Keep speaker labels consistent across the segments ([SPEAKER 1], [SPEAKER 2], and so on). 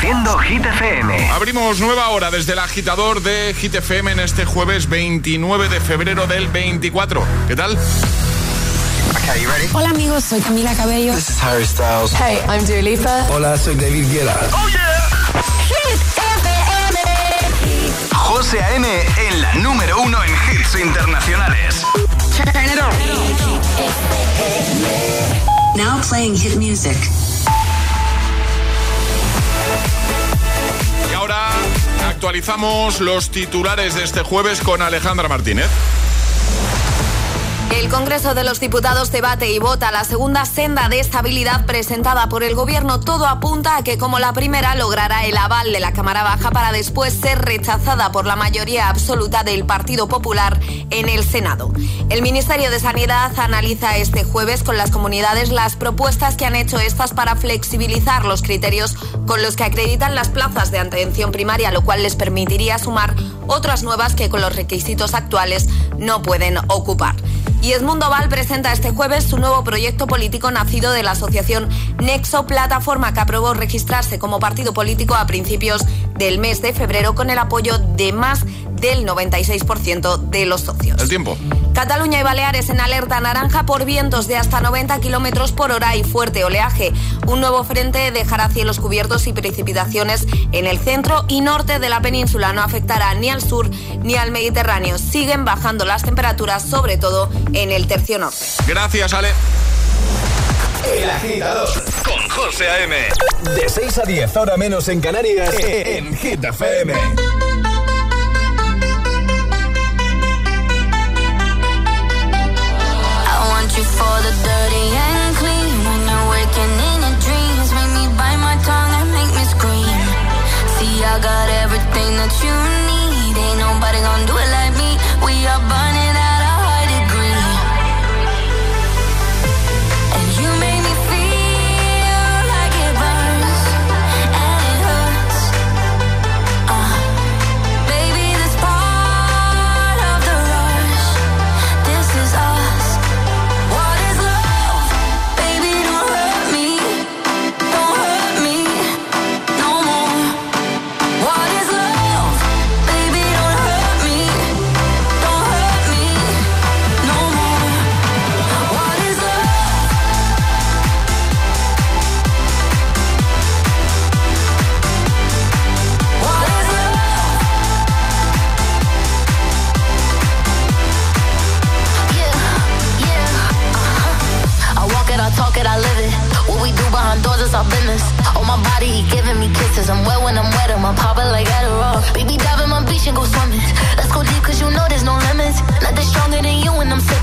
[SPEAKER 1] Reproduciendo Hit FM.
[SPEAKER 2] Abrimos nueva hora desde el agitador de Hit FM en este jueves 29 de febrero del 24. ¿Qué tal?
[SPEAKER 3] Okay, you ready?
[SPEAKER 4] Hola amigos, soy Camila Cabello.
[SPEAKER 3] This is Harry Styles.
[SPEAKER 4] Hey, I'm Dua Lipa.
[SPEAKER 5] Hola, soy David Guetta.
[SPEAKER 1] Oh yeah.
[SPEAKER 4] Hit FM.
[SPEAKER 1] José A.M. en la número uno en hits internacionales.
[SPEAKER 4] Turn it on.
[SPEAKER 6] Now playing hit music.
[SPEAKER 2] Actualizamos los titulares de este jueves con Alejandra Martínez.
[SPEAKER 7] El Congreso de los Diputados debate y vota la segunda senda de estabilidad presentada por el Gobierno. Todo apunta a que como la primera logrará el aval de la Cámara Baja para después ser rechazada por la mayoría absoluta del Partido Popular en el Senado. El Ministerio de Sanidad analiza este jueves con las comunidades las propuestas que han hecho estas para flexibilizar los criterios con los que acreditan las plazas de atención primaria, lo cual les permitiría sumar otras nuevas que con los requisitos actuales no pueden ocupar. Y Edmundo Val presenta este jueves su nuevo proyecto político nacido de la asociación Nexo Plataforma que aprobó registrarse como partido político a principios del mes de febrero con el apoyo de más del 96% de los socios.
[SPEAKER 2] El tiempo.
[SPEAKER 7] Cataluña y Baleares en alerta naranja por vientos de hasta 90 kilómetros por hora y fuerte oleaje. Un nuevo frente dejará cielos cubiertos y precipitaciones en el centro y norte de la península. No afectará ni al sur ni al Mediterráneo. Siguen bajando las temperaturas, sobre todo en el tercio norte.
[SPEAKER 2] Gracias, Ale.
[SPEAKER 1] El agitador con José A.M.
[SPEAKER 5] De 6 a 10, ahora menos en Canarias, en Hit FM.
[SPEAKER 8] Everything that you like Adderall. Baby, dive in my beach and go swimming. Let's go deep, cause you know there's no limits. Nothing stronger than you when I'm sipping.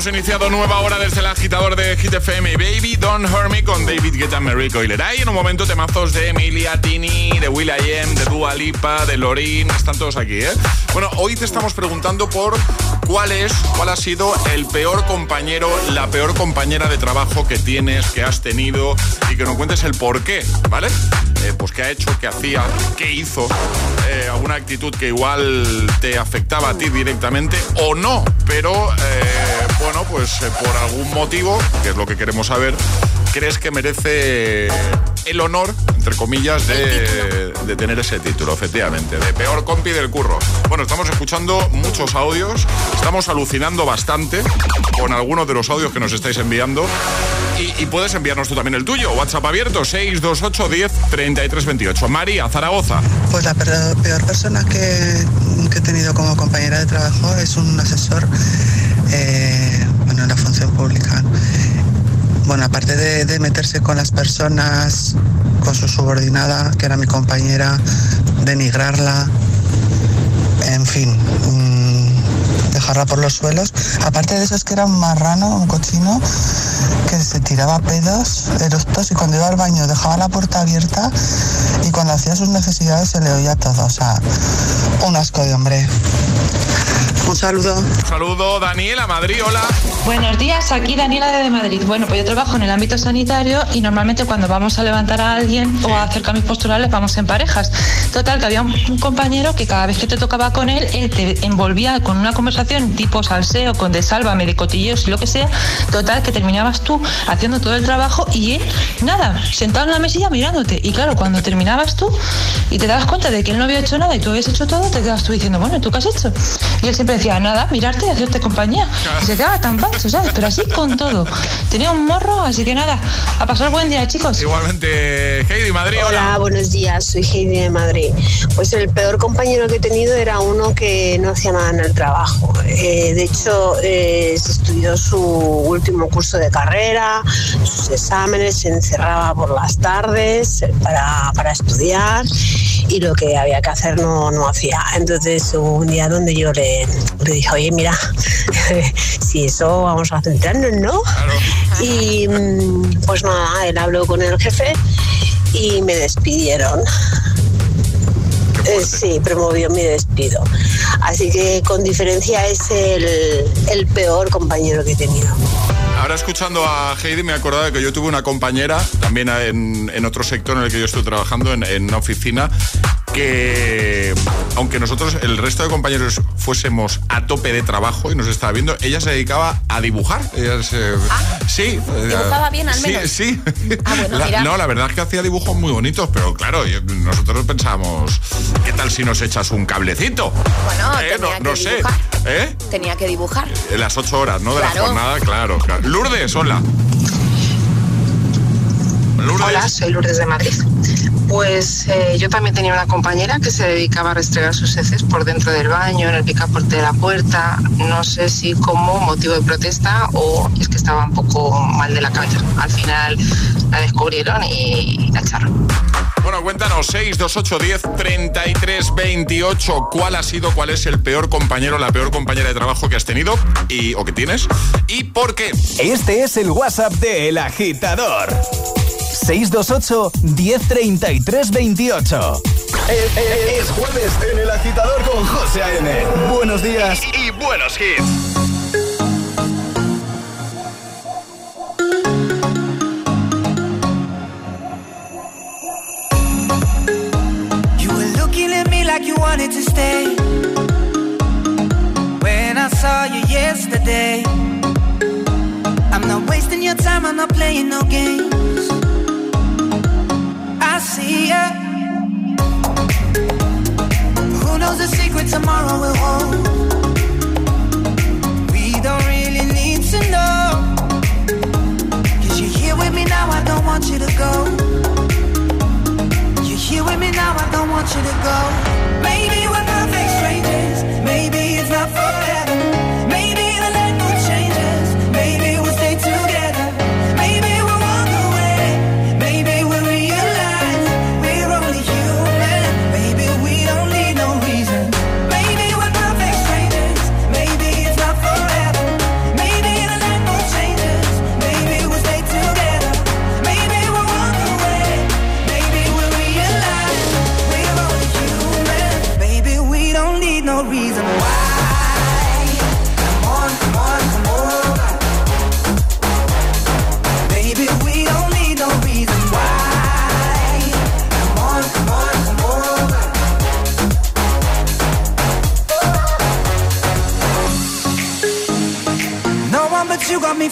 [SPEAKER 2] Hemos iniciado nueva hora desde el agitador de Hit FM Baby Don't Hurt Me con David Guetta, Merico y Leray. En un momento temazos de Emilia, Tini, de Will.i.am, de Dua Lipa, de Lorin. Están todos aquí, ¿eh? Bueno, hoy te estamos preguntando por cuál es, cuál ha sido el peor compañero, la peor compañera de trabajo que tienes, que has tenido y que nos cuentes el por qué, ¿vale? Eh, pues qué ha hecho, qué hacía, qué hizo, eh, alguna actitud que igual te afectaba a ti directamente o no, pero eh, bueno, pues por algún motivo, que es lo que queremos saber, crees que merece el honor, entre comillas, de, de tener ese título, efectivamente, de peor compi del curro. Bueno, estamos escuchando muchos audios, estamos alucinando bastante con algunos de los audios que nos estáis enviando y, puedes enviarnos tú también el tuyo. WhatsApp abierto 628 10 33 28. María, Zaragoza.
[SPEAKER 9] Pues la peor persona que que he tenido como compañera de trabajo es un asesor, eh, bueno, en la función pública. Bueno, aparte de meterse con las personas, con su subordinada, que era mi compañera, denigrarla, en fin, por los suelos. Aparte de eso es que era un marrano, un cochino, que se tiraba pedos eructos y cuando iba al baño dejaba la puerta abierta y cuando hacía sus necesidades se le oía todo. O sea, un asco de hombre. Un saludo.
[SPEAKER 2] Un saludo, Daniela, Madrid, hola.
[SPEAKER 10] Buenos días, aquí Daniela de Madrid. Bueno, pues yo trabajo en el ámbito sanitario y normalmente cuando vamos a levantar a alguien o a hacer cambios posturales vamos en parejas. Total, que había un, un compañero que cada vez que te tocaba con él, él te envolvía con una conversación tipo salseo, con de sálvame, de cotilleos y lo que sea. Total, que terminabas tú haciendo todo el trabajo y él, nada, sentado en la mesilla mirándote. Y claro, cuando terminabas tú y te dabas cuenta de que él no había hecho nada y tú habías hecho todo, te quedas tú diciendo, bueno, ¿y ¿tú qué has hecho? Y él siempre decía, nada, mirarte y hacerte compañía. Y se quedaba tan pancho, ¿sabes? Pero así con todo. Tenía un morro, así que nada, a pasar buen día, chicos.
[SPEAKER 2] Igualmente, Heidi, Madrid, hola.
[SPEAKER 11] Hola, buenos días, soy Heidi de Madrid. Pues el peor compañero que he tenido era uno que no hacía nada en el trabajo. Eh, de hecho, eh, se estudió su último curso de carrera, sus exámenes, se encerraba por las tardes eh, para, para estudiar y lo que había que hacer no, no hacía. Entonces hubo un día donde yo le, le dije, oye, mira, si eso vamos a centrarnos, ¿no? Y mm, pues nada, él habló con el jefe y me despidieron. Eh, sí, promovió mi despido. Así que con diferencia es el, el peor compañero que he tenido.
[SPEAKER 2] Ahora escuchando a Heidi me he acordado de que yo tuve una compañera, también en, en otro sector en el que yo estoy trabajando, en, en una oficina, que aunque nosotros, el resto de compañeros, fuésemos a tope de trabajo y nos estaba viendo, ella se dedicaba a dibujar. Ella se- sí.
[SPEAKER 7] Dibujaba bien, al menos.
[SPEAKER 2] Sí,
[SPEAKER 7] Ah, bueno,
[SPEAKER 2] La-
[SPEAKER 7] mira.
[SPEAKER 2] no, la verdad es que hacía dibujos muy bonitos, pero claro, nosotros pensábamos, ¿qué tal si nos echas un cablecito?
[SPEAKER 7] Bueno,
[SPEAKER 2] Eh,
[SPEAKER 7] tenía
[SPEAKER 2] no, no
[SPEAKER 7] que
[SPEAKER 2] sé. ¿Eh?
[SPEAKER 7] Tenía que dibujar.
[SPEAKER 2] En las ocho horas, ¿no? De la jornada, claro, claro. Lourdes, hola. Lourdes.
[SPEAKER 12] Hola, soy Lourdes de Madrid. Pues eh, yo también tenía una compañera que se dedicaba a restregar sus heces por dentro del baño, en el picaporte de la puerta. No sé si como motivo de protesta o es que estaba un poco mal de la cabeza. Al final la descubrieron y la echaron.
[SPEAKER 2] Bueno, cuéntanos, 628 10 33 28. ¿Cuál ha sido, cuál es el peor compañero, la peor compañera de trabajo que has tenido y, o que tienes? ¿Y por qué?
[SPEAKER 5] Este es el WhatsApp de El Agitador. 628 1033 28. Es, es- es jueves en El Agitador con José A.M. Buenos días y, buenos hits.
[SPEAKER 13] You were looking at me like you wanted to stay. When I saw you yesterday, I'm not wasting your time, I'm not playing no games. See ya. Who knows the secret tomorrow will hold? We don't really need to know. Cause you're here with me now, I don't want you to go. You're here with me now, I don't want you to go. Maybe we're perfect strangers.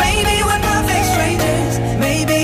[SPEAKER 13] Maybe we're perfect strangers. Maybe.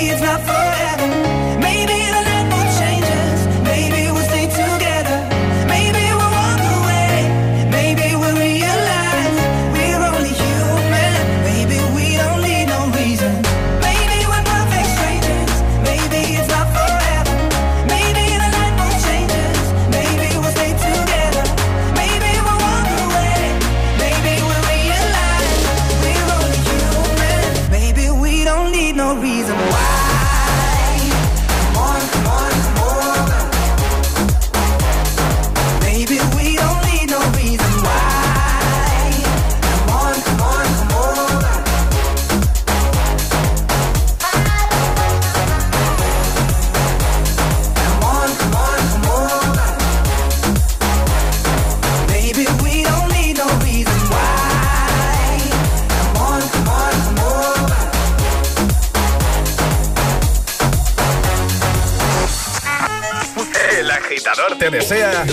[SPEAKER 1] Que desea.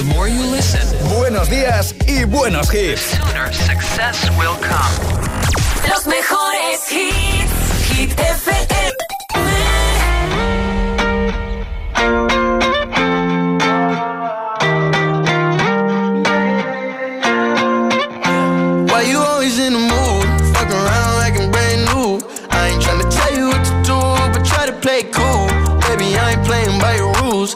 [SPEAKER 1] Buenos días y buenos hits.
[SPEAKER 14] Los mejores hits.
[SPEAKER 15] Why you always in the mood? Fuck around like I'm brand new. I ain't tryna tell you what to do, but try to play cool. Baby I ain't playing by your rules.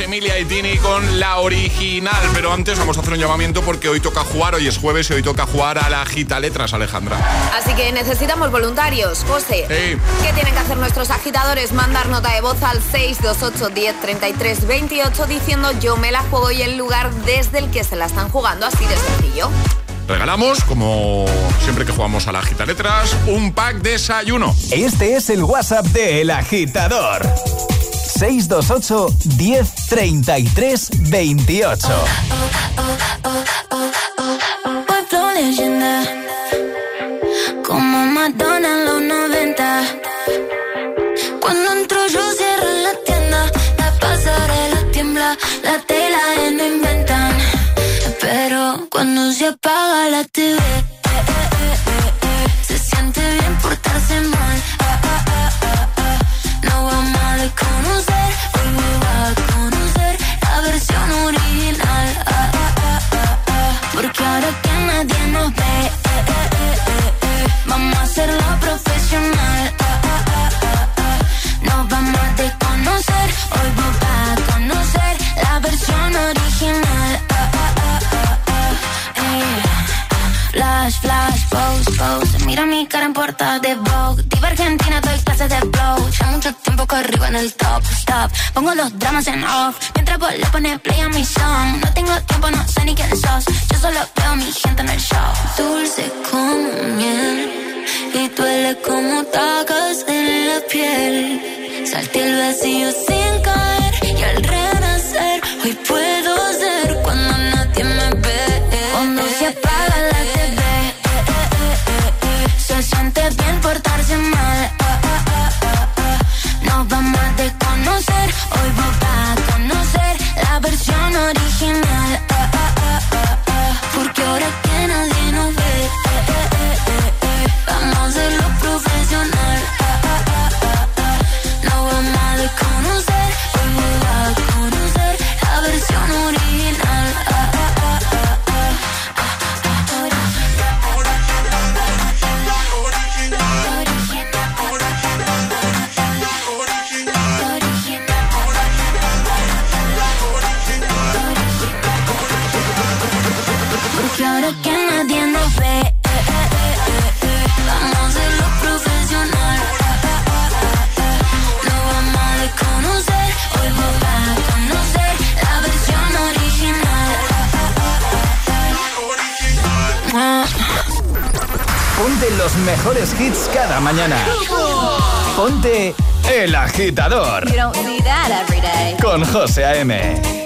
[SPEAKER 16] Emilia y Tini con la original. Pero antes vamos a hacer un llamamiento porque hoy toca jugar, hoy es jueves y hoy toca jugar a la agita letras, Alejandra.
[SPEAKER 7] Así que necesitamos voluntarios, José. ¿Qué tienen que hacer nuestros agitadores? Mandar nota de voz al 628 10 33 28 diciendo yo me la juego y el lugar desde el que se la están jugando, así de sencillo
[SPEAKER 16] regalamos, como siempre que jugamos a la Agita Letras, un pack de desayuno.
[SPEAKER 1] Este es el WhatsApp de El Agitador. 628 1033 28.
[SPEAKER 5] Pueblo leyenda, como Madonna en los 90. Cuando entro yo cierro la tienda, la pasarela tiembla, la tela no inventan. Pero cuando se apaga la TV Mira mi cara en portada de Vogue. Diva Argentina, doy clases de flow. Ya mucho tiempo que arriba en el top, stop. Pongo los dramas en off. Mientras vos le pones play a mi song. No tengo tiempo, no sé ni quién sos. Yo solo veo mi gente en el show. Dulce como miel. Y duele como tacas en la piel. Salté el vacío sin caer. Y al renacer, hoy puedo ser original.
[SPEAKER 1] Mejores hits cada mañana. Ponte El Agitador
[SPEAKER 17] You don't see that every day.
[SPEAKER 1] con José A.M.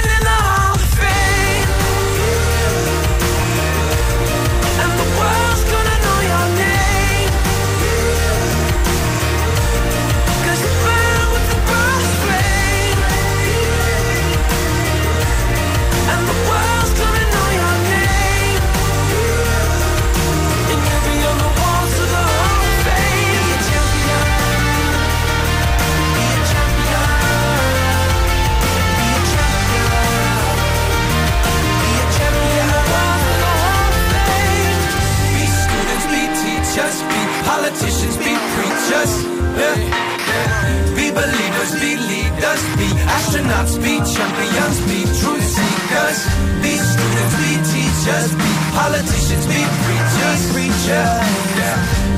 [SPEAKER 16] politicians, be preachers. Yeah. Be believers, be leaders, be astronauts, be champions, be truth seekers. Be students, be teachers, be politicians, be preachers, preachers. Yeah.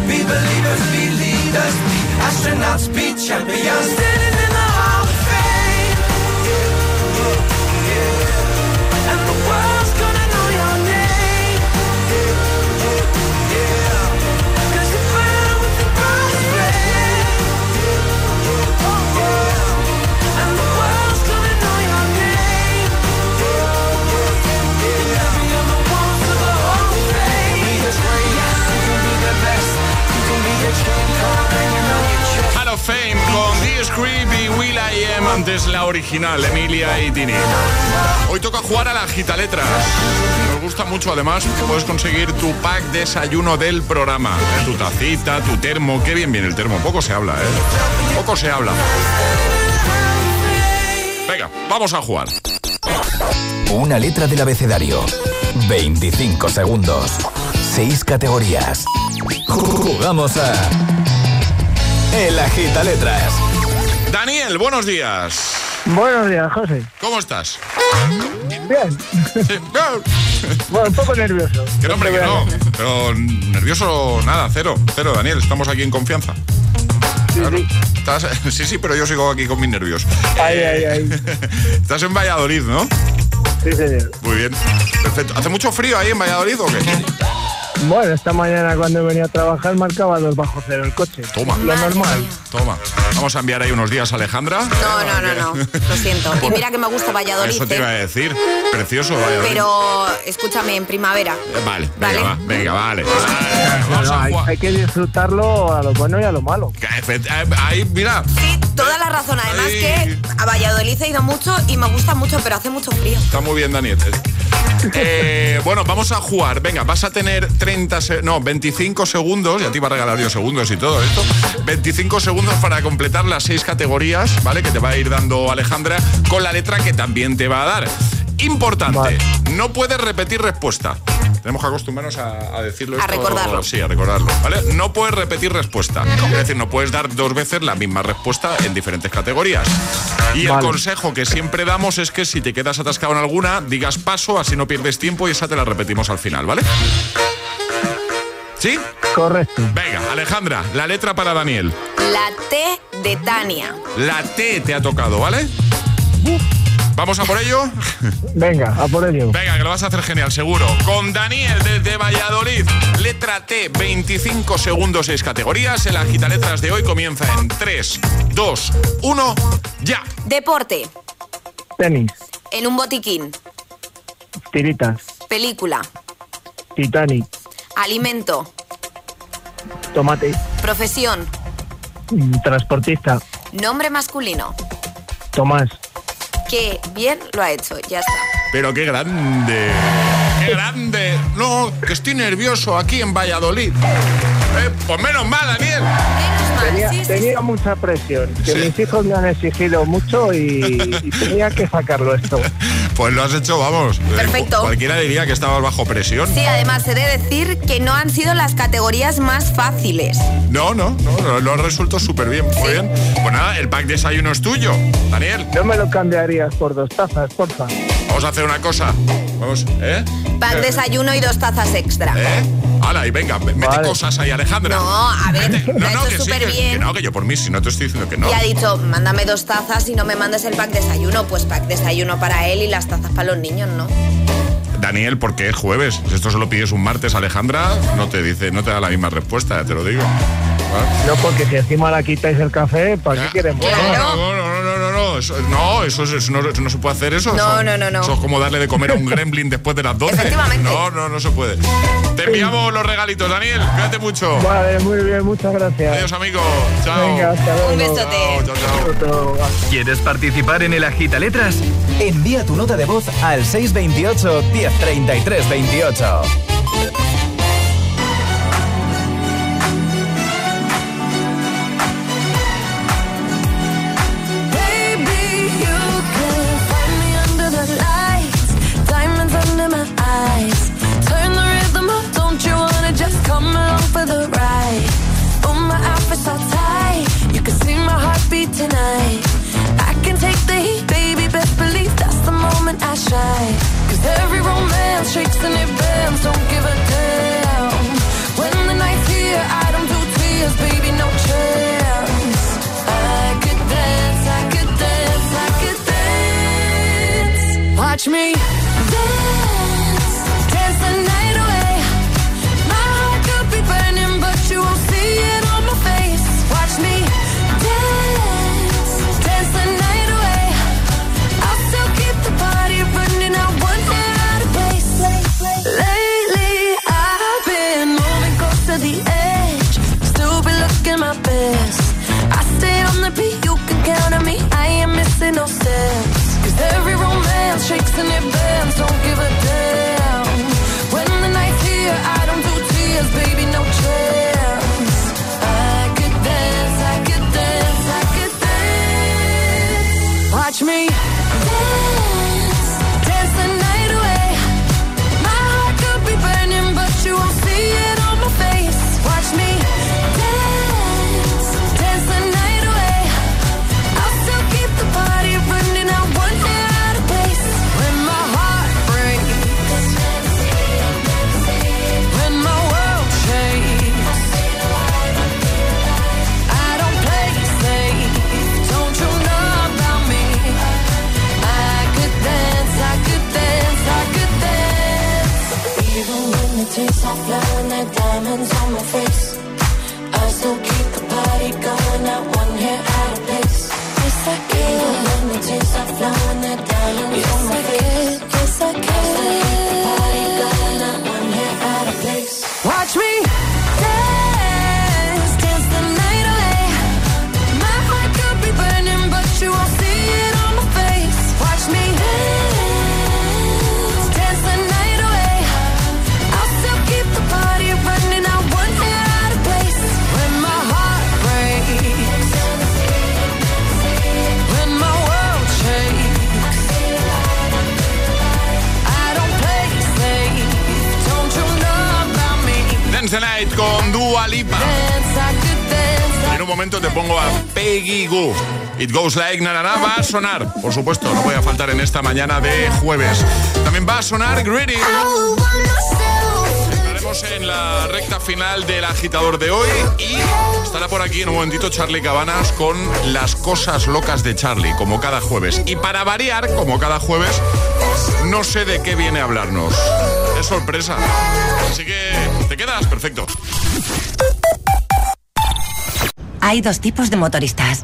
[SPEAKER 16] Be believers, be leaders, be astronauts, be champions.
[SPEAKER 2] Original, Emilia y Tini. Hoy toca jugar a la gita letras. Nos gusta mucho además que puedes conseguir tu pack desayuno del programa. Tu tacita, tu termo, qué bien viene el termo. Poco se habla, ¿eh? Poco se habla. Venga, vamos a jugar.
[SPEAKER 1] Una letra del abecedario. 25 segundos.
[SPEAKER 5] seis categorías. Jugamos a El Agita Letras.
[SPEAKER 2] Daniel, buenos días.
[SPEAKER 18] Buenos días, José.
[SPEAKER 2] ¿Cómo estás?
[SPEAKER 18] Bien. bueno, un poco nervioso.
[SPEAKER 2] Que no, hombre, que no. Pero nervioso, nada, cero. Cero, Daniel. Estamos aquí en confianza. Claro. Estás- sí, sí, pero yo sigo aquí con mis nervios.
[SPEAKER 18] Ay, ay, ay.
[SPEAKER 2] Estás en Valladolid, ¿no?
[SPEAKER 18] Sí, señor.
[SPEAKER 2] Muy bien. Perfecto. ¿Hace mucho frío ahí en Valladolid o qué?
[SPEAKER 18] Bueno, esta mañana cuando venía a trabajar marcaba dos bajo cero el coche.
[SPEAKER 2] Toma.
[SPEAKER 18] Lo normal.
[SPEAKER 2] Toma. Vamos a enviar ahí unos días a Alejandra.
[SPEAKER 7] No, no, no, no. Lo siento. Y mira que me gusta Valladolid,
[SPEAKER 2] Eso te iba a
[SPEAKER 7] ¿eh?
[SPEAKER 2] decir. Precioso Valladolid.
[SPEAKER 7] Pero escúchame, en primavera.
[SPEAKER 2] Eh, Vale,
[SPEAKER 7] Vale.
[SPEAKER 2] venga, va, venga, vale. Vale, Vamos
[SPEAKER 18] No,
[SPEAKER 2] a
[SPEAKER 18] hay,
[SPEAKER 2] jugar.
[SPEAKER 18] hay que disfrutarlo a lo bueno y a lo malo.
[SPEAKER 2] Eh, Ahí, mira.
[SPEAKER 7] Toda la razón. Además que a Valladolid he ido mucho y me gusta mucho, pero hace mucho frío.
[SPEAKER 2] Está muy bien, Daniel. Eh, bueno, vamos a jugar. Venga, vas a tener 30, se- no, 25 segundos, ya te iba a regalar yo segundos y todo esto. 25 segundos para completar las seis categorías, ¿vale? Que te va a ir dando Alejandra con la letra que también te va a dar. Importante, no puedes repetir respuesta. Tenemos que acostumbrarnos a, a decirlo.
[SPEAKER 7] A
[SPEAKER 2] esto-
[SPEAKER 7] recordarlo.
[SPEAKER 2] Sí, a recordarlo, ¿vale? No puedes repetir respuesta. Es decir, no puedes dar dos veces la misma respuesta en diferentes categorías. Y el consejo que siempre damos es que si te quedas atascado en alguna, digas paso, así no pierdes tiempo y esa te la repetimos al final, ¿vale? ¿Sí?
[SPEAKER 18] Correcto.
[SPEAKER 2] Venga, Alejandra, la letra para Daniel.
[SPEAKER 7] La T de Tania.
[SPEAKER 2] La T te ha tocado, ¿vale? ¿Vamos a por ello?
[SPEAKER 18] Venga, a por ello.
[SPEAKER 2] Venga, que lo vas a hacer genial, seguro. Con Daniel desde Valladolid. Letra T, 25 segundos, 6 categorías. El agita letras de hoy comienza en 3, 2, 1, ya.
[SPEAKER 7] Deporte.
[SPEAKER 18] Tenis,
[SPEAKER 7] En un botiquín.
[SPEAKER 18] tiritas,
[SPEAKER 7] Película.
[SPEAKER 18] Titanic,
[SPEAKER 7] Alimento.
[SPEAKER 18] tomate,
[SPEAKER 7] Profesión.
[SPEAKER 18] mm, transportista,
[SPEAKER 7] Nombre masculino.
[SPEAKER 18] Tomás.
[SPEAKER 7] Qué bien lo ha hecho. Ya está.
[SPEAKER 2] Pero qué grande. ¡Qué grande! No, que estoy nervioso aquí en Valladolid. Eh, pues menos mal, Daniel.
[SPEAKER 18] Tenía, tenía mucha presión, que mis hijos me han exigido mucho y, y tenía que sacarlo esto.
[SPEAKER 2] Pues lo has hecho, vamos. Eh,
[SPEAKER 7] Perfecto.
[SPEAKER 2] Cualquiera diría que estabas bajo presión.
[SPEAKER 7] Sí, además he de decir que no han sido las categorías más fáciles.
[SPEAKER 2] No, no, no, lo, lo has resuelto súper bien. Muy bien. Pues nada, el pack desayuno es tuyo, Daniel.
[SPEAKER 18] No me lo cambiarías por dos tazas, porfa.
[SPEAKER 2] Vamos a hacer una cosa. Vamos, ¿eh?
[SPEAKER 7] Pan desayuno y dos tazas extra.
[SPEAKER 2] ¿Eh? Hala, y venga, mete cosas ahí, Alejandra.
[SPEAKER 7] No, a ver,
[SPEAKER 2] Mete- que sí, que,
[SPEAKER 7] bien.
[SPEAKER 2] que no, que yo por mí, si no te estoy diciendo que no.
[SPEAKER 7] Y ha dicho, mándame dos tazas y no me mandes el pack desayuno. Pues pack desayuno para él y las tazas para los niños, ¿no?
[SPEAKER 2] Daniel, porque es jueves. Si esto se lo pides un martes, Alejandra, no te dice, no te da la misma respuesta, ya te lo digo. ¿Ah?
[SPEAKER 18] No, porque si encima la quitáis el café, ¿para qué queremos?
[SPEAKER 2] No, no, eso, no, eso, es- eso no, eso no se puede hacer eso.
[SPEAKER 7] No,
[SPEAKER 2] Eso-
[SPEAKER 7] no, no, no.
[SPEAKER 2] Eso es como darle de comer a un gremlin después de las 12.
[SPEAKER 7] Efectivamente.
[SPEAKER 2] No, no, no se puede. Te enviamos los regalitos, Daniel. Cuídate mucho.
[SPEAKER 18] Vale, muy bien, muchas gracias.
[SPEAKER 2] Adiós, amigo. Chao.
[SPEAKER 18] Venga, hasta luego.
[SPEAKER 7] Un besote.
[SPEAKER 2] Chao, chao, chao.
[SPEAKER 5] ¿Quieres participar en el Agita Letras? Envía tu nota de voz al 628 1033 28.
[SPEAKER 19] Shakes and it bends, don't give a
[SPEAKER 2] Goes Like va a sonar, por supuesto, no voy a faltar en esta mañana de jueves. También va a sonar Greedy. Estaremos en la recta final del agitador de hoy y estará por aquí en un momentito Charlie Cabanas con las cosas locas de Charlie, como cada jueves. Y para variar, como cada jueves, no sé de qué viene a hablarnos. Es sorpresa. Así que, ¿te quedas? Perfecto.
[SPEAKER 20] Hay dos tipos de motoristas.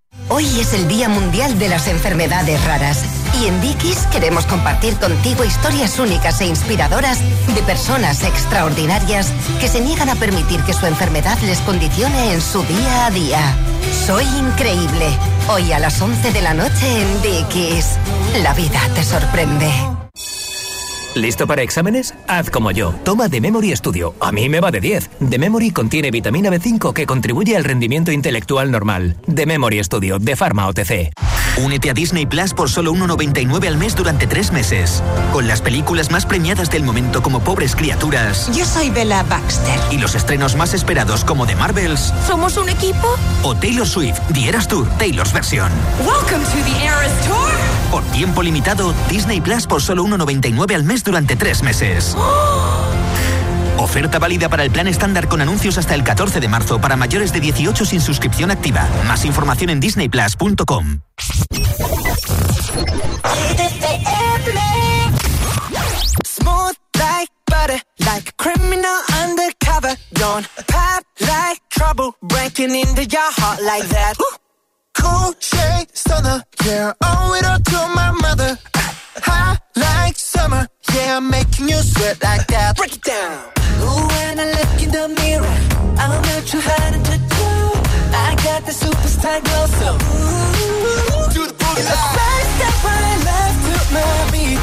[SPEAKER 21] Hoy es el Día Mundial de las Enfermedades Raras y en Dickies queremos compartir contigo historias únicas e inspiradoras de personas extraordinarias que se niegan a permitir que su enfermedad les condicione en su día a día. Soy increíble. Hoy a las 11 de la noche en Dickies. La vida te sorprende.
[SPEAKER 22] ¿Listo para exámenes? Haz como yo. Toma The Memory Studio. A mí me va de 10. The Memory contiene vitamina B5 que contribuye al rendimiento intelectual normal. The Memory Studio de Pharma OTC.
[SPEAKER 23] Únete a Disney Plus por solo 1,99 al mes durante tres meses. Con las películas más premiadas del momento como Pobres Criaturas
[SPEAKER 24] Yo soy Bella Baxter.
[SPEAKER 23] y los estrenos más esperados como The Marvels
[SPEAKER 24] ¿Somos un equipo?
[SPEAKER 23] o Taylor Swift The Eras Tour, Taylor's versión.
[SPEAKER 24] Welcome to the Eras Tour.
[SPEAKER 23] Por tiempo limitado, Disney Plus por solo 1,99 al mes durante tres meses. Oferta válida para el plan estándar con anuncios hasta el 14 de marzo para mayores de 18 sin suscripción activa. Más información en disneyplus.com.
[SPEAKER 13] Smooth like butter, like a criminal undercover. Don't pop like trouble, breaking into your heart like that. Cool shade stunner, yeah, owe it all to my mother. Hot like summer, yeah, I'm making you sweat like that. Break it down. Ooh, when I look in the mirror, I'm not too hard to do. I got the superstar glow, so ooh, do the boogie line. Side step right left to my beat.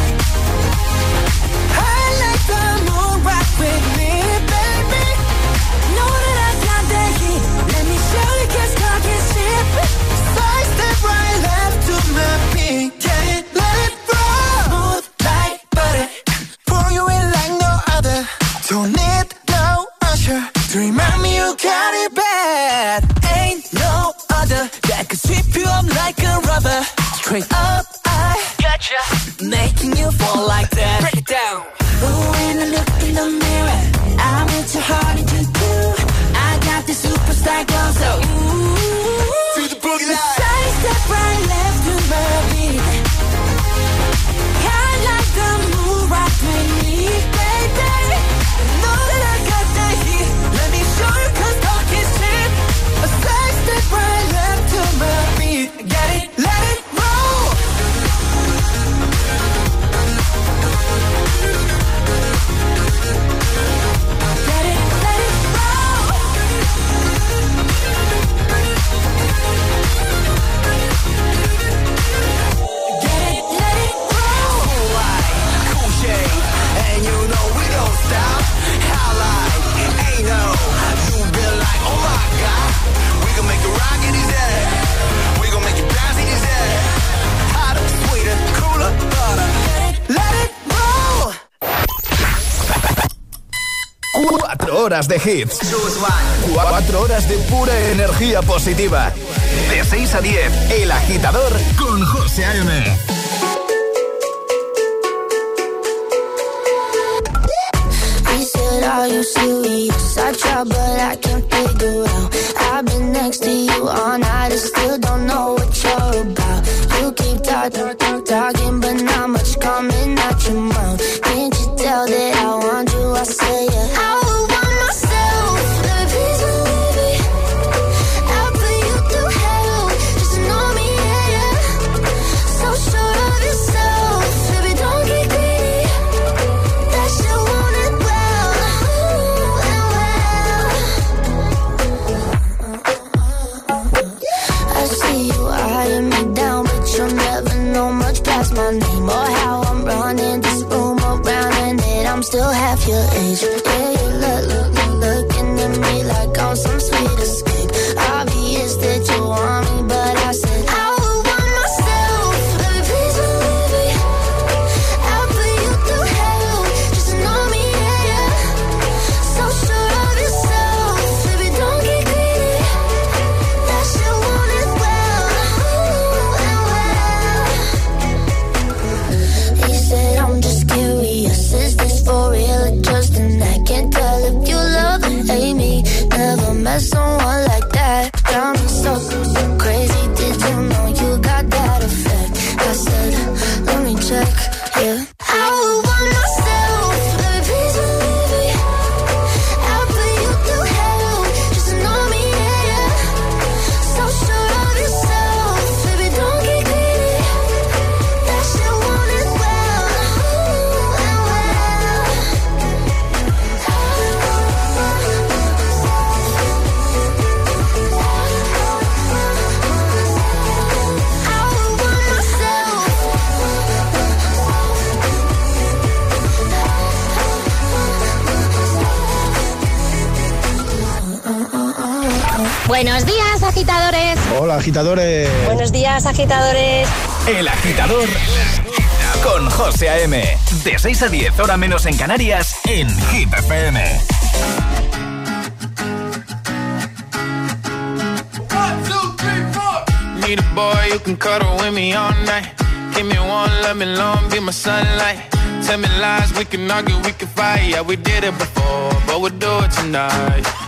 [SPEAKER 13] I like the moon rock with me,
[SPEAKER 5] horas de hits. Cuatro horas de pura energía positiva. De 6 a 10, El Agitador con José A.M.
[SPEAKER 8] Are you serious? I try, but I can't figure out. I've been next to you all night and still don't know what you're about. You keep talk, talk, talk, talking, but not much coming out your mouth.
[SPEAKER 25] Buenos días, agitadores.
[SPEAKER 1] El agitador con José A.M. De 6 a 10, hora menos en Canarias, en Hit FM.
[SPEAKER 16] Need a boy who can cuddle with me all night. Give me one, let me long, be my sunlight. Tell me lies, we can argue, we can fight. Yeah, we did it before, but we'll do it tonight.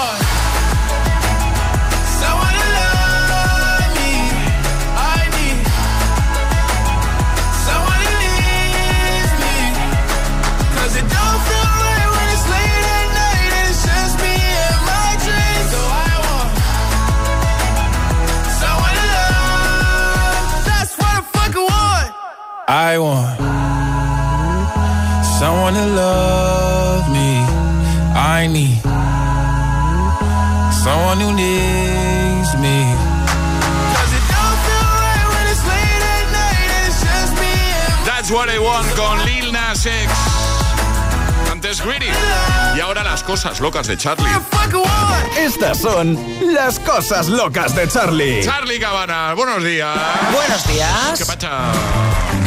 [SPEAKER 16] someone who needs me. 'Cause it don't feel right when it's late at night and it's just me and That's what I want
[SPEAKER 2] con Lil Nas X. Antes Greedy. Y ahora las cosas locas de Charlie.
[SPEAKER 1] Estas son las cosas locas de Charlie.
[SPEAKER 2] Charlie Cabanas, buenos días.
[SPEAKER 26] Buenos días.
[SPEAKER 2] ¿Qué pasa?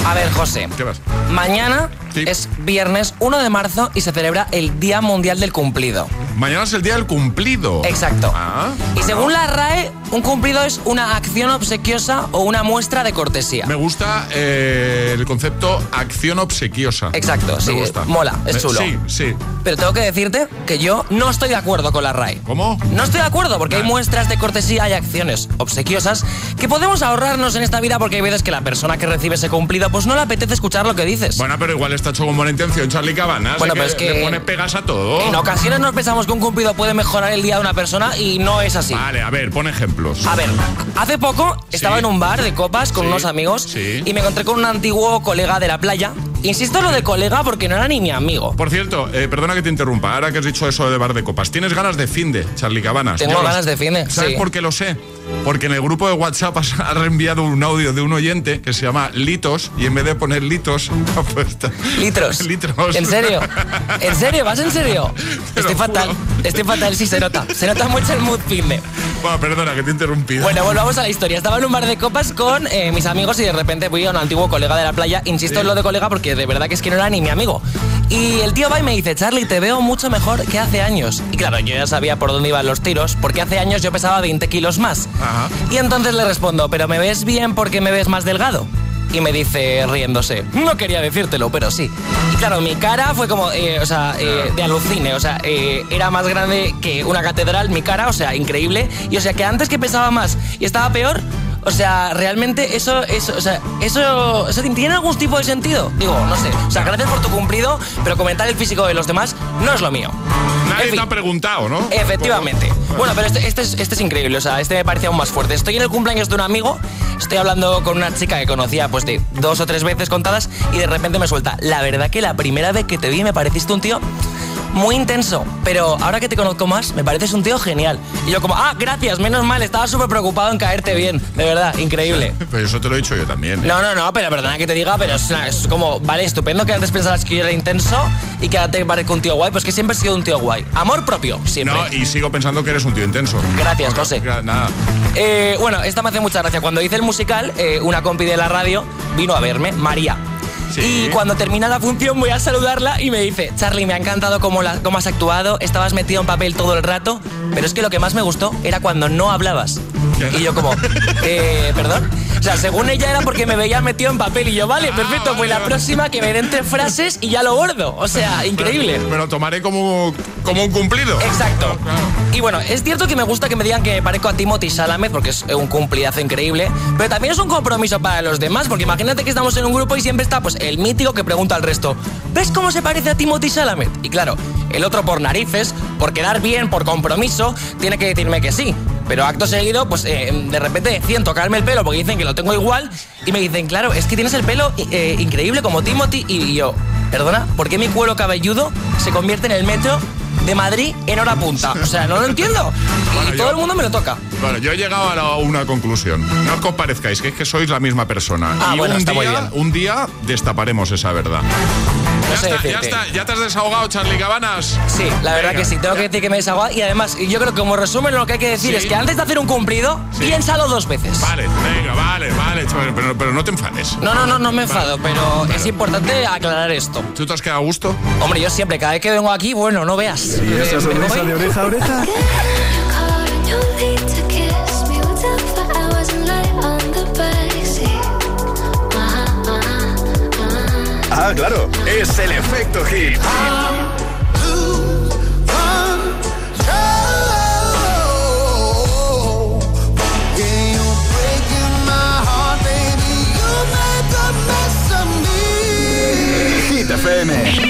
[SPEAKER 26] A ver, José.
[SPEAKER 2] ¿Qué pasa?
[SPEAKER 26] Mañana Es viernes 1 de marzo y se celebra el Día Mundial del Cumplido.
[SPEAKER 2] Mañana es el día del cumplido.
[SPEAKER 26] Exacto.
[SPEAKER 2] Ah,
[SPEAKER 26] Y según la RAE, un cumplido es una acción obsequiosa o una muestra de cortesía.
[SPEAKER 2] Me gusta eh, el concepto acción obsequiosa.
[SPEAKER 26] Exacto,
[SPEAKER 2] Me
[SPEAKER 26] sí,
[SPEAKER 2] gusta.
[SPEAKER 26] mola, es
[SPEAKER 2] Eh,
[SPEAKER 26] chulo.
[SPEAKER 2] Sí, sí.
[SPEAKER 26] Pero tengo que decirte que yo no estoy de acuerdo con la RAE.
[SPEAKER 2] ¿Cómo?
[SPEAKER 26] No estoy de acuerdo porque hay muestras de cortesía y acciones obsequiosas que podemos ahorrarnos en esta vida porque hay veces que la persona que recibe ese cumplido pues no le apetece escuchar lo que dices.
[SPEAKER 2] Bueno, pero igual está hecho con buena intención, Charlie Cabanas.
[SPEAKER 26] Bueno, pero es que-
[SPEAKER 2] Le pone pegas a todo.
[SPEAKER 26] En ocasiones nos pensamos que un cumplido puede mejorar el día de una persona y no es así.
[SPEAKER 2] Vale, a ver, pon ejemplos.
[SPEAKER 26] A ver, hace poco estaba
[SPEAKER 2] Sí.
[SPEAKER 26] en un bar de copas con
[SPEAKER 2] Sí,
[SPEAKER 26] unos amigos
[SPEAKER 2] sí.
[SPEAKER 26] y me encontré con un antiguo colega de la playa. Insisto en lo de colega porque no era ni mi amigo.
[SPEAKER 2] Por cierto, eh, perdona que te interrumpa, ahora que has dicho eso de bar de copas, ¿tienes ganas de finde, Charlie Cabanas?
[SPEAKER 26] Tengo
[SPEAKER 2] Yo
[SPEAKER 26] ganas de finde,
[SPEAKER 2] ¿Sabes
[SPEAKER 26] sí.
[SPEAKER 2] por qué lo sé? Porque en el grupo de WhatsApp has ha reenviado un audio de un oyente que se llama Litos y en vez de poner Litos ha puesto...
[SPEAKER 26] Litros.
[SPEAKER 2] Litros.
[SPEAKER 26] ¿En serio? ¿En serio? ¿Vas en serio? Estoy fatal. Estoy fatal, sí, se nota. Se nota mucho el mood finde.
[SPEAKER 2] Bueno, perdona que te he interrumpido.
[SPEAKER 26] Bueno, volvamos a la historia. Estaba en un bar de copas con eh, mis amigos y de repente voy a un antiguo colega de la playa. Insisto
[SPEAKER 2] Sí.
[SPEAKER 26] en lo de colega porque de verdad que es que no era ni mi amigo. Y el tío va y me dice, Charlie, te veo mucho mejor que hace años. Y claro, yo ya sabía por dónde iban los tiros, porque hace años yo pesaba 20 kilos más.
[SPEAKER 2] Ajá.
[SPEAKER 26] Y entonces le respondo, ¿pero me ves bien porque me ves más delgado? Y me dice, riéndose, no quería decírtelo, pero sí. Y claro, mi cara fue como, eh, o sea, eh, de alucine, o sea, eh, era más grande que una catedral, mi cara, o sea, increíble. Y o sea, que antes que pesaba más y estaba peor, o sea, realmente eso, eso, o sea, eso, eso tiene algún tipo de sentido. Digo, no sé. O sea, gracias por tu cumplido, pero comentar el físico de los demás no es lo mío.
[SPEAKER 2] Nadie
[SPEAKER 26] En fin.
[SPEAKER 2] te ha preguntado, ¿no?
[SPEAKER 26] Efectivamente. Bueno, pero este, este es, este es increíble, o sea, este me parece aún más fuerte. Estoy en el cumpleaños de un amigo, estoy hablando con una chica que conocía pues de dos o tres veces contadas y de repente me suelta, la verdad que la primera vez que te vi me pareciste un tío muy intenso, pero ahora que te conozco más, me pareces un tío genial. Y yo como, ah, gracias, menos mal, estaba súper preocupado en caerte bien, de verdad, increíble.
[SPEAKER 2] Pero eso te lo he dicho yo también. ¿eh?
[SPEAKER 26] No, no, no, pero perdona que te diga, pero es, es como, vale, estupendo que antes pensabas que yo era intenso y que ahora te parezco un tío guay, pues que siempre he sido un tío guay. Amor propio, siempre.
[SPEAKER 2] No, y sigo pensando que eres un tío intenso.
[SPEAKER 26] Gracias, José.
[SPEAKER 2] Nada.
[SPEAKER 26] Eh, bueno, esta me hace mucha gracia. Cuando hice el musical, eh, una compi de la radio vino a verme, María. Y cuando termina la función voy a saludarla y me dice, Charlie, me ha encantado cómo, la- cómo has actuado, estabas metido en papel todo el rato, pero es que lo que más me gustó era cuando no hablabas. Y yo como, eh, perdón. O sea, según ella era porque me veía metido en papel y yo, vale, perfecto, pues la próxima que me den tres frases y ya lo bordo. O sea, increíble.
[SPEAKER 2] Me lo tomaré como, como un cumplido.
[SPEAKER 26] Exacto. Y bueno, es cierto que me gusta que me digan que me parezco a Timothy Chalamet porque es un cumplidazo increíble, pero también es un compromiso para los demás, porque imagínate que estamos en un grupo y siempre está pues el mítico que pregunta al resto, ¿ves cómo se parece a Timothy Chalamet? Y claro, el otro por narices, por quedar bien, por compromiso, tiene que decirme que sí. Pero acto seguido, pues eh, de repente deciden tocarme el pelo porque dicen que lo tengo igual y me dicen, claro, es que tienes el pelo eh, increíble como Timothy y yo, perdona, ¿por qué mi cuero cabelludo se convierte en el metro de Madrid en hora punta. O sea, no lo entiendo. Y todo
[SPEAKER 2] yo-
[SPEAKER 26] el mundo me lo toca.
[SPEAKER 2] Bueno, yo he llegado a la- una conclusión. No os comparezcáis, que es que sois la misma persona.
[SPEAKER 26] Ah,
[SPEAKER 2] y
[SPEAKER 26] bueno,
[SPEAKER 2] un,
[SPEAKER 26] está muy
[SPEAKER 2] día,
[SPEAKER 26] bien.
[SPEAKER 2] un día destaparemos esa verdad. Ya,
[SPEAKER 26] sé
[SPEAKER 2] está, ya
[SPEAKER 26] decirte.
[SPEAKER 2] está, ya te has desahogado, Charlie Cabanas.
[SPEAKER 26] Sí, la verdad
[SPEAKER 2] Venga.
[SPEAKER 26] que sí, tengo que decir que me he desahogado y además yo creo que como resumen lo que hay que decir
[SPEAKER 2] Sí.
[SPEAKER 26] es que antes de hacer un cumplido, piénsalo dos veces.
[SPEAKER 2] Vale, venga, vale, vale, chaval, pero, pero no te enfades.
[SPEAKER 26] No, no, no, no me enfado, pero es importante aclarar esto.
[SPEAKER 2] ¿Tú te has quedado a gusto?
[SPEAKER 26] Hombre, yo siempre, cada vez que vengo aquí, bueno, no veas.
[SPEAKER 5] ¿Y esa sonrisa
[SPEAKER 26] me voy.
[SPEAKER 5] de oreja a oreja? Ah, claro, es el efecto hit. Hit FM.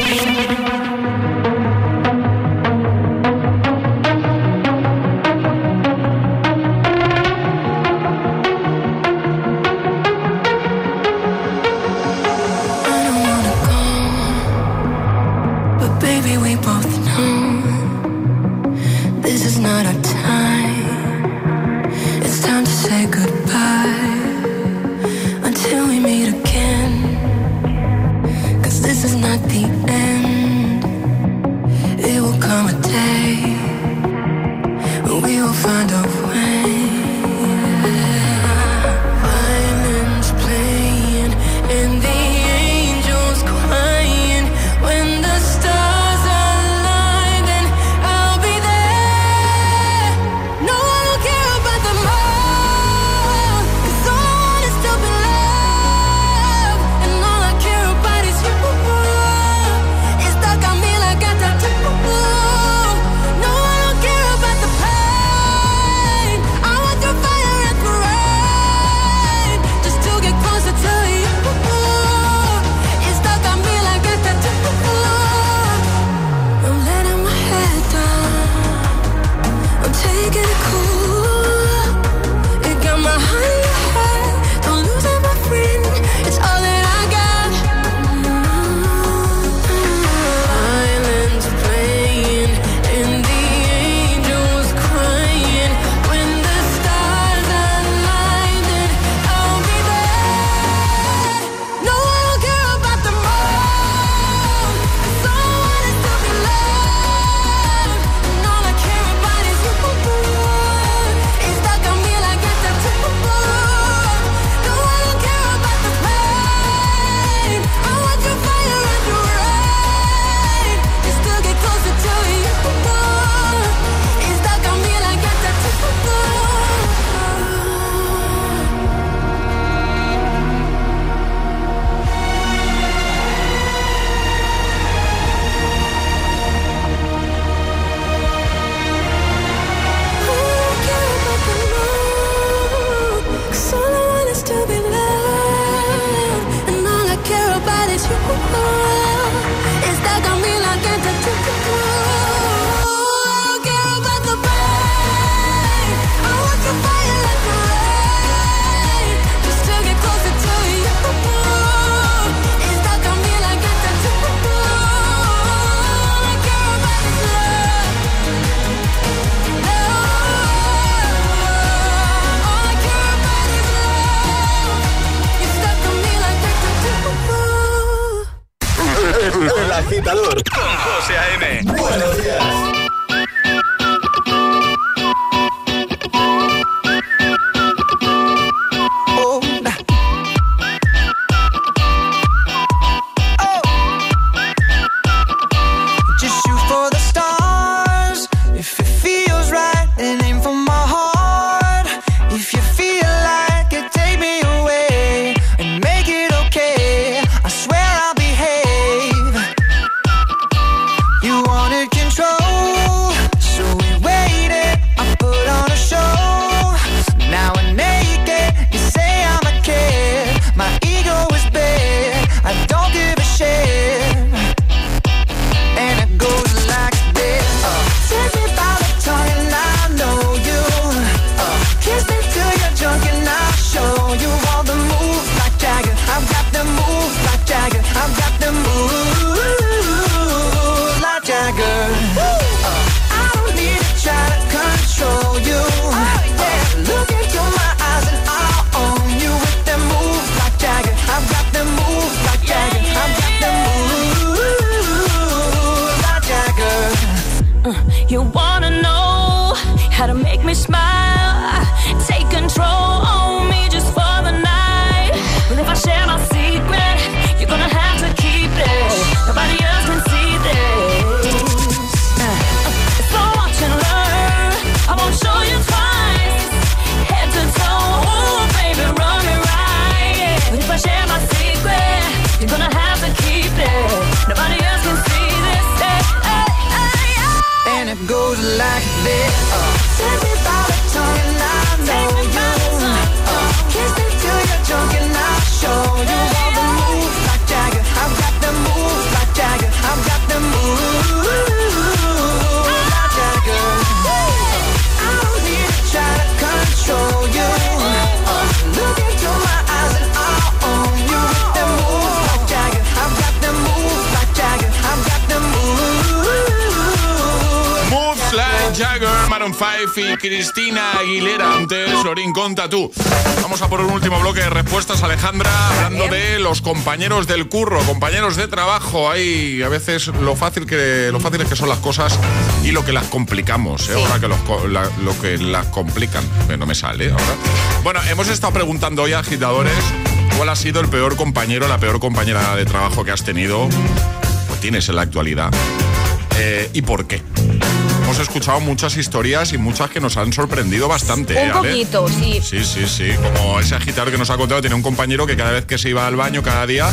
[SPEAKER 13] Con José A.M.
[SPEAKER 27] goes like this. Uh, take me by the tongue and I know you. Uh, kiss me till you're drunk and I'll show you Jagger,
[SPEAKER 2] Maroon 5 y Cristina Aguilera. Antes, Lorin, conta tú. Vamos a por un último bloque de respuestas, Alejandra, hablando de los compañeros del curro, compañeros de trabajo. Hay a veces lo fácil que lo fáciles que son las cosas y lo que las complicamos, ¿eh? ahora que los la- lo que las complican. No me sale ahora. Bueno, hemos estado preguntando hoy a agitadores cuál ha sido el peor compañero, la peor compañera de trabajo que has tenido, o tienes en la actualidad. Eh, ¿Y por qué? Hemos escuchado muchas historias y muchas que nos han sorprendido bastante. ¿eh,
[SPEAKER 7] Un
[SPEAKER 2] Ale?
[SPEAKER 7] poquito, sí.
[SPEAKER 2] Sí, sí, sí. Como ese agitador que nos ha contado, tenía un compañero que cada vez que se iba al baño, cada día,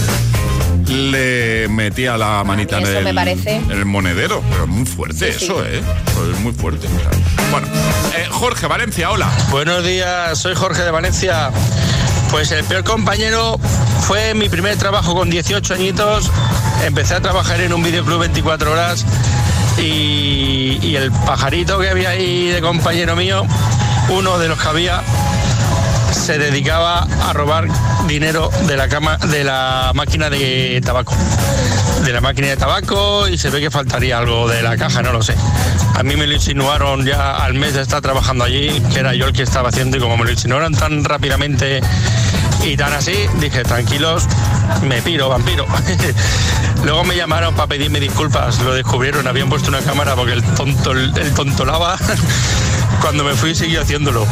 [SPEAKER 2] le metía la manita en el,
[SPEAKER 7] me parece.
[SPEAKER 2] en el monedero. Pero es muy fuerte
[SPEAKER 7] Sí, sí.
[SPEAKER 2] eso, ¿eh? Eso es muy fuerte. Bueno, eh, Jorge Valencia, hola.
[SPEAKER 28] Buenos días, soy Jorge de Valencia. Pues el peor compañero fue mi primer trabajo con 18 añitos. Empecé a trabajar en un videoclub 24 horas y, el pajarito que había ahí de compañero mío, uno de los que había, se dedicaba a robar dinero de la cama, de la máquina de tabaco. De la máquina de tabaco y se ve que faltaría algo de la caja, no lo sé. A mí me lo insinuaron ya al mes de estar trabajando allí, que era yo el que estaba haciendo y como me lo insinuaron tan rápidamente y tan así, dije, tranquilos, me piro, vampiro. Luego me llamaron para pedirme disculpas, lo descubrieron, habían puesto una cámara porque el tonto, el tontolaba, cuando me fui siguió haciéndolo.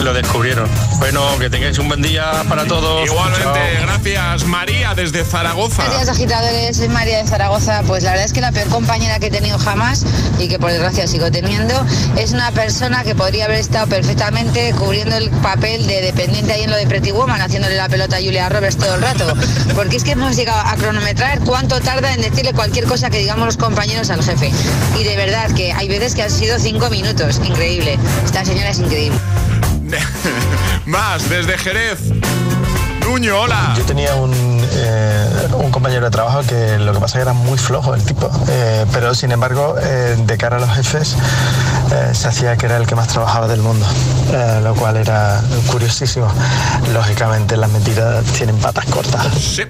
[SPEAKER 28] Lo descubrieron. Bueno, que tengáis un buen día para todos.
[SPEAKER 2] Igualmente,
[SPEAKER 28] Chao.
[SPEAKER 2] gracias María desde Zaragoza.
[SPEAKER 29] Días agitadores, soy María de Zaragoza. Pues la verdad es que la peor compañera que he tenido jamás y que por desgracia sigo teniendo es una persona que podría haber estado perfectamente cubriendo el papel de dependiente ahí en lo de Pretty Woman, haciéndole la pelota a Julia Roberts todo el rato. Porque es que hemos llegado a cronometrar cuánto tarda en decirle cualquier cosa que digamos los compañeros al jefe. Y de verdad que hay veces que han sido cinco minutos. Increíble. Esta señora es increíble.
[SPEAKER 2] Más, desde Jerez. Nuño, hola.
[SPEAKER 30] Yo tenía un, eh, un compañero de trabajo que lo que pasa es que era muy flojo el tipo, eh, pero sin embargo, eh, de cara a los jefes, se hacía que era el que más trabajaba del mundo, lo cual era curiosísimo. Lógicamente, las mentiras tienen patas cortas.
[SPEAKER 2] Sí.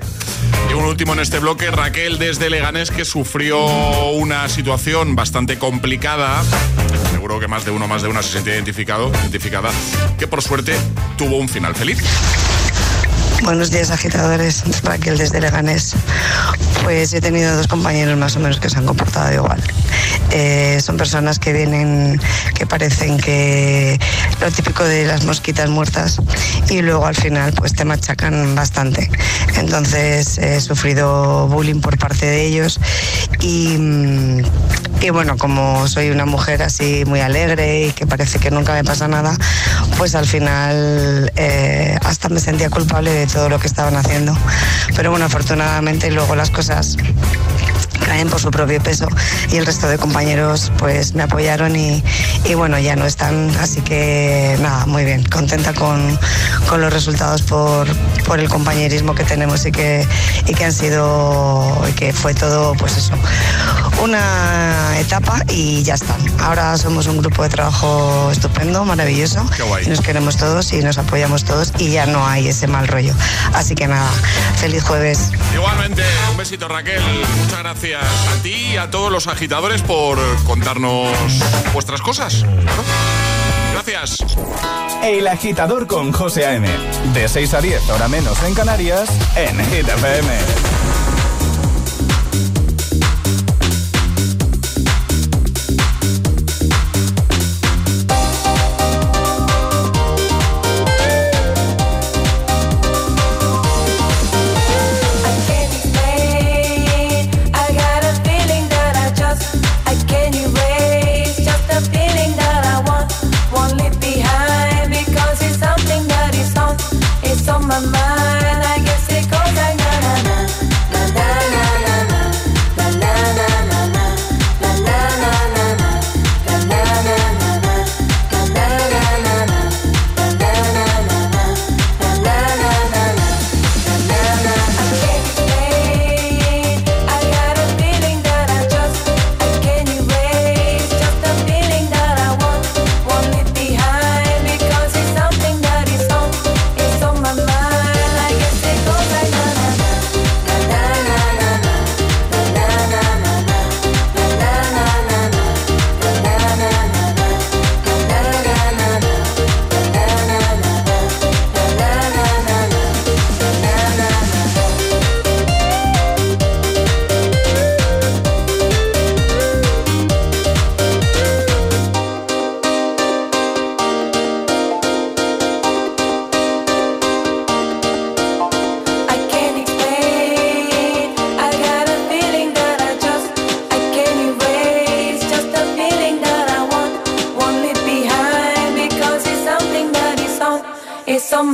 [SPEAKER 2] Y un último en este bloque, Raquel desde Leganés, que sufrió una situación bastante complicada. Seguro que más de uno, más de una se siente identificado, identificada, que por suerte tuvo un final feliz.
[SPEAKER 31] Buenos días, agitadores. Raquel desde Leganés. Pues he tenido dos compañeros más o menos que se han comportado igual. Eh, son personas que vienen, que parecen que lo típico de las mosquitas muertas y luego al final pues te machacan bastante. Entonces he sufrido bullying por parte de ellos y, mm, y bueno, como soy una mujer así muy alegre y que parece que nunca me pasa nada, pues al final eh, hasta me sentía culpable de todo lo que estaban haciendo. Pero bueno, afortunadamente luego las cosas caen por su propio peso. Y el resto de compañeros pues me apoyaron y, y bueno ya no están. Así que nada muy bien. Contenta con, con los resultados por, por el compañerismo que tenemos y que, y que han sido y que fue todo pues eso una etapa y ya está. Ahora somos un grupo de trabajo estupendo maravilloso. Y nos queremos todos y nos apoyamos todos y ya no hay ese mal rollo. Así que nada feliz jueves.
[SPEAKER 2] Igualmente, un besito Raquel, muchas gracias a ti y a todos los agitadores por contarnos vuestras cosas. Gracias.
[SPEAKER 32] El agitador con José A.M. De 6 a 10, hora menos en Canarias, en Hit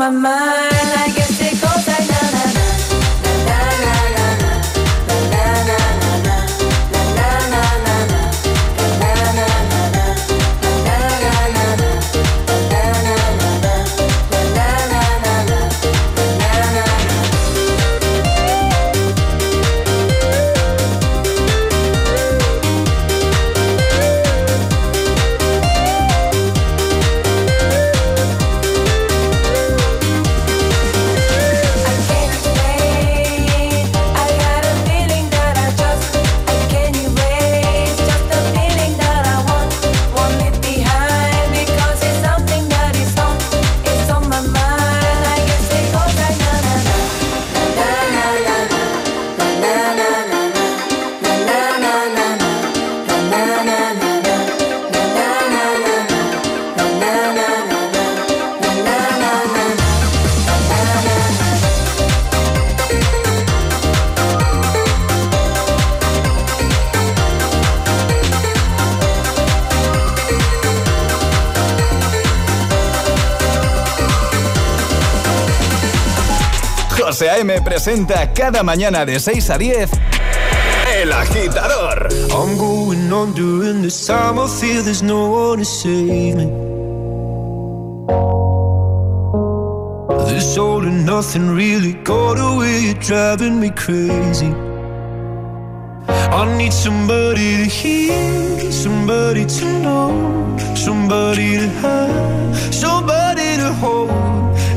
[SPEAKER 1] my mind.
[SPEAKER 32] A.M. presenta cada mañana de 6 a 10 El Agitador.
[SPEAKER 16] I'm going on during this time. I feel there's no one to save me. This all and nothing really got away. You're driving me crazy. I need somebody to hear, somebody to know, somebody to have, somebody to hold.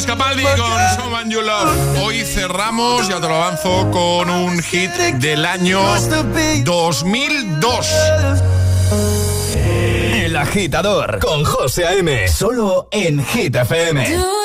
[SPEAKER 2] Luis Capaldi con Someone You Love. Hoy cerramos, ya te lo avanzo, con un hit del año 2002.
[SPEAKER 5] El agitador con José A.M. Solo en Hit FM.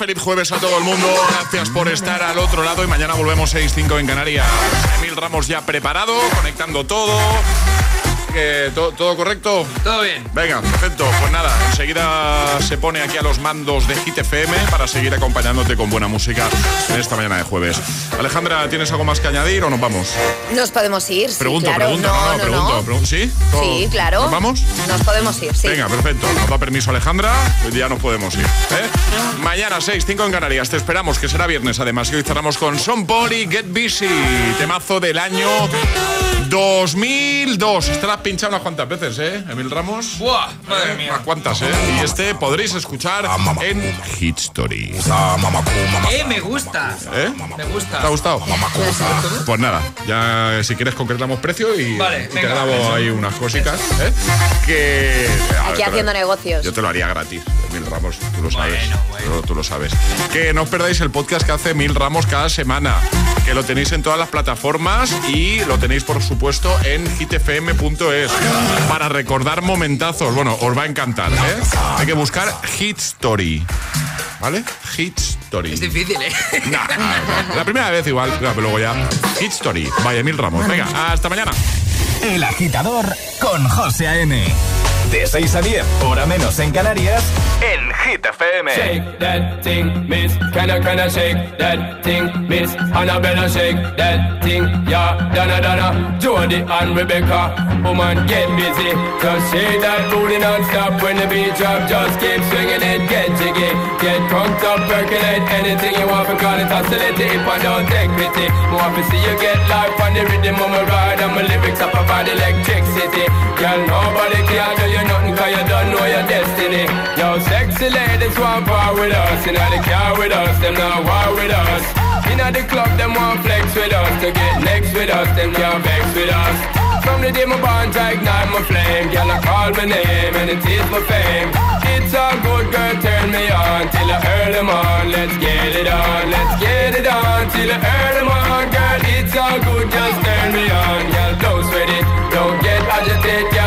[SPEAKER 2] Feliz jueves a todo el mundo. Gracias por estar al otro lado y mañana volvemos 6-5 en Canarias. Emil Ramos ya preparado, conectando todo. Que, ¿to- ¿Todo correcto?
[SPEAKER 26] Todo bien.
[SPEAKER 2] Venga, perfecto. Pues nada, enseguida se pone aquí a los mandos de Hit FM para seguir acompañándote con buena música en esta mañana de jueves. Alejandra, ¿tienes algo más que añadir o nos vamos?
[SPEAKER 33] Nos podemos ir, sí,
[SPEAKER 2] Pregunto,
[SPEAKER 33] claro.
[SPEAKER 2] pregunto,
[SPEAKER 33] no,
[SPEAKER 2] no,
[SPEAKER 33] no, no.
[SPEAKER 2] pregunto, pregunto. ¿Sí? ¿Todo-
[SPEAKER 33] Sí, claro.
[SPEAKER 2] ¿Nos vamos?
[SPEAKER 33] Nos podemos ir, sí.
[SPEAKER 2] Venga, perfecto. Nos da permiso Alejandra. Hoy día nos podemos ir. ¿eh? Mañana 6, 5 en Canarias. Te esperamos, que será viernes además. Y hoy cerramos con Son Paul y Get Busy. Temazo del año 2002. Estarás pinchado unas cuantas veces, ¿eh? Emil Ramos.
[SPEAKER 26] ¡Buah! Madre
[SPEAKER 2] ¿Eh?
[SPEAKER 26] mía.
[SPEAKER 2] Unas cuantas, ¿eh? Y este podréis escuchar en Hit Story.
[SPEAKER 26] Eh, me gusta.
[SPEAKER 2] ¿Eh?
[SPEAKER 26] Me gusta.
[SPEAKER 2] ¿Te ha gustado? Pues nada, ya si quieres concretamos precio y,
[SPEAKER 26] Vale,
[SPEAKER 2] y te grabo
[SPEAKER 26] eso.
[SPEAKER 2] ahí unas cositas. ¿eh? Que. ver,
[SPEAKER 33] Aquí haciendo negocios.
[SPEAKER 2] Yo te lo haría gratis, Mil Ramos, tú lo sabes. Tú, tú lo sabes. Que no os perdáis el podcast que hace Mil Ramos cada semana. Que lo tenéis en todas las plataformas y lo tenéis, por supuesto, en Hit FM hitfm.es para recordar momentazos. Bueno, os va a encantar, ¿eh? Hay que buscar Hit Story. ¿Vale? Hit Story.
[SPEAKER 26] Es difícil, ¿eh?
[SPEAKER 2] La primera vez igual, claro, pero luego ya. Hit Story. Vaya mil ramos. Venga, hasta mañana.
[SPEAKER 5] El agitador con José A.M. De 6 a 10, hora menos en Canarias, en Hit FM.
[SPEAKER 34] Shake that thing, miss. Can I, can I shake that thing, miss? Annabella shake that thing, yeah. Donna, Donna, Jody and Rebecca. Woman, get busy. Just shake that booty non-stop when the beat drop. Just keep swinging it, get jiggy. Get crunked up, percolate anything you want. Because it oscillate if I don't take pity. More to see you get life on the rhythm of my ride. And my lyrics up about electricity. Girl, nobody can do you nothing cause you don't know your destiny. Yo, sexy ladies want part with us. Inna the car with us, them not war with us. Inna the club, them want flex with us. To get next with us, them can't vex with us. From the day my bond to ignite my flame Girl, I call my name and it is my fame It's a good girl, turn me on Till I earn them on, let's get it on Let's get it on, till I earn them on Girl, it's all good, just turn me on Girl, don't it, don't get agitated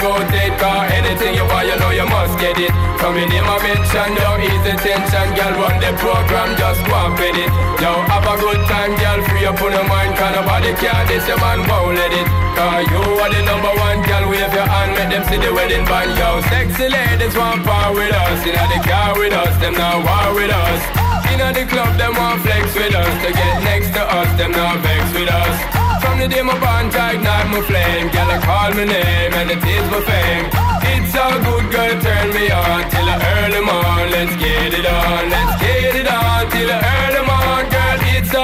[SPEAKER 34] rotate, cause anything you want, you know you must get it. From in my mention, don't ease the tension Girl, run the program, just go and fit it. Yo, have a good time, girl, free up on your mind Cause nobody care, this your man won't let it. Cause you are the number one, girl, wave your hand Make them see the wedding band, yo Sexy ladies want part with us Inna the car with us, them not war with us. Inna the club, them want flex with us To get next to us, them not vex with us From the day my bond ignite my flame. Girl, I call my name and it is my fame. It's a good girl, turn me on Till I earn them let's get it on Let's get it on, till I earn them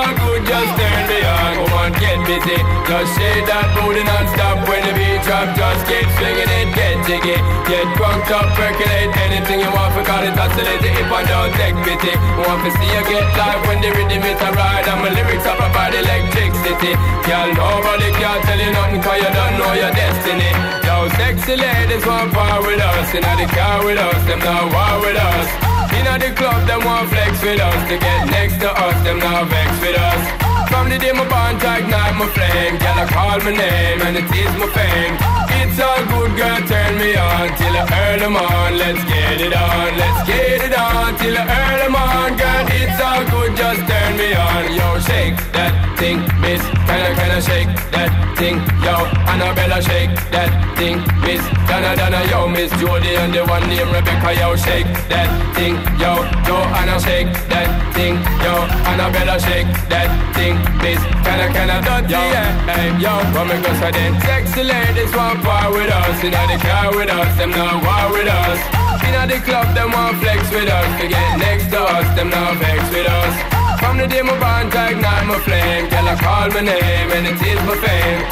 [SPEAKER 34] all good, just turn me on Come on, get busy, just shake that booty non-stop. When the beat drop, just keep swinging it, get jiggy. Get drunk up, percolate anything you want. Because it's oscillating if I don't take pity Want to see you get live. When the rhythm is a ride And my lyrics up about electricity. Girl, nobody can tell you nothing Cause you don't know your destiny. Yo, sexy ladies want part with us. Inna the car with us, them not war with us Inna the club, them want flex with us. To get next to us, them not vex with us. From the day my bond to ignite my flame. Girl, I call my name and it is my fame It's all good, girl, turn me on Till I earn them on, let's get it on. Let's get it on, till I earn them on Girl, it's all good, just turn me on. Yo, shake that thing, miss. Can I, can I shake that thing, yo Annabella, shake that thing, miss. Donna, Donna, yo, miss. Jody And the one named Rebecca, yo, shake that thing, yo. Joanna, shake that thing, yo. Annabella, shake that thing, miss. Can I, can I, dirty, yeah Hey, eh, yo, come and go so then Sexy ladies want part with us. Inna the car with us, them not war with us. Inna the club, them want flex with us. To get next to us, them not vex with us. From the day my bond to ignite my flame. Girl, I call my name and it is my fame.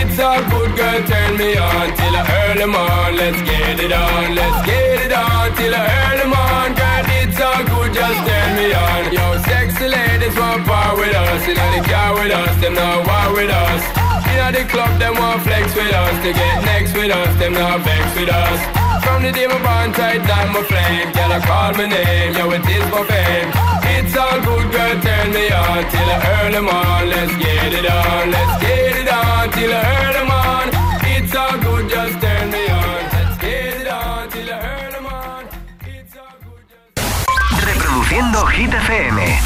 [SPEAKER 34] It's all good, girl, turn me on Till I earn them on, let's get it on Let's get it on, till I earn them on. Girl, it's all good, just turn me on. Yo, sexy ladies want part with us. Inna the car with us, them not war with us From the day my tight flame Girl, call my name, yo, it is fame. It's all good, girl, turn me on Till I earn them on, let's get it on Let's get it on, till I earn them on It's all good, just turn me on.
[SPEAKER 5] Reproduciendo Hit FM.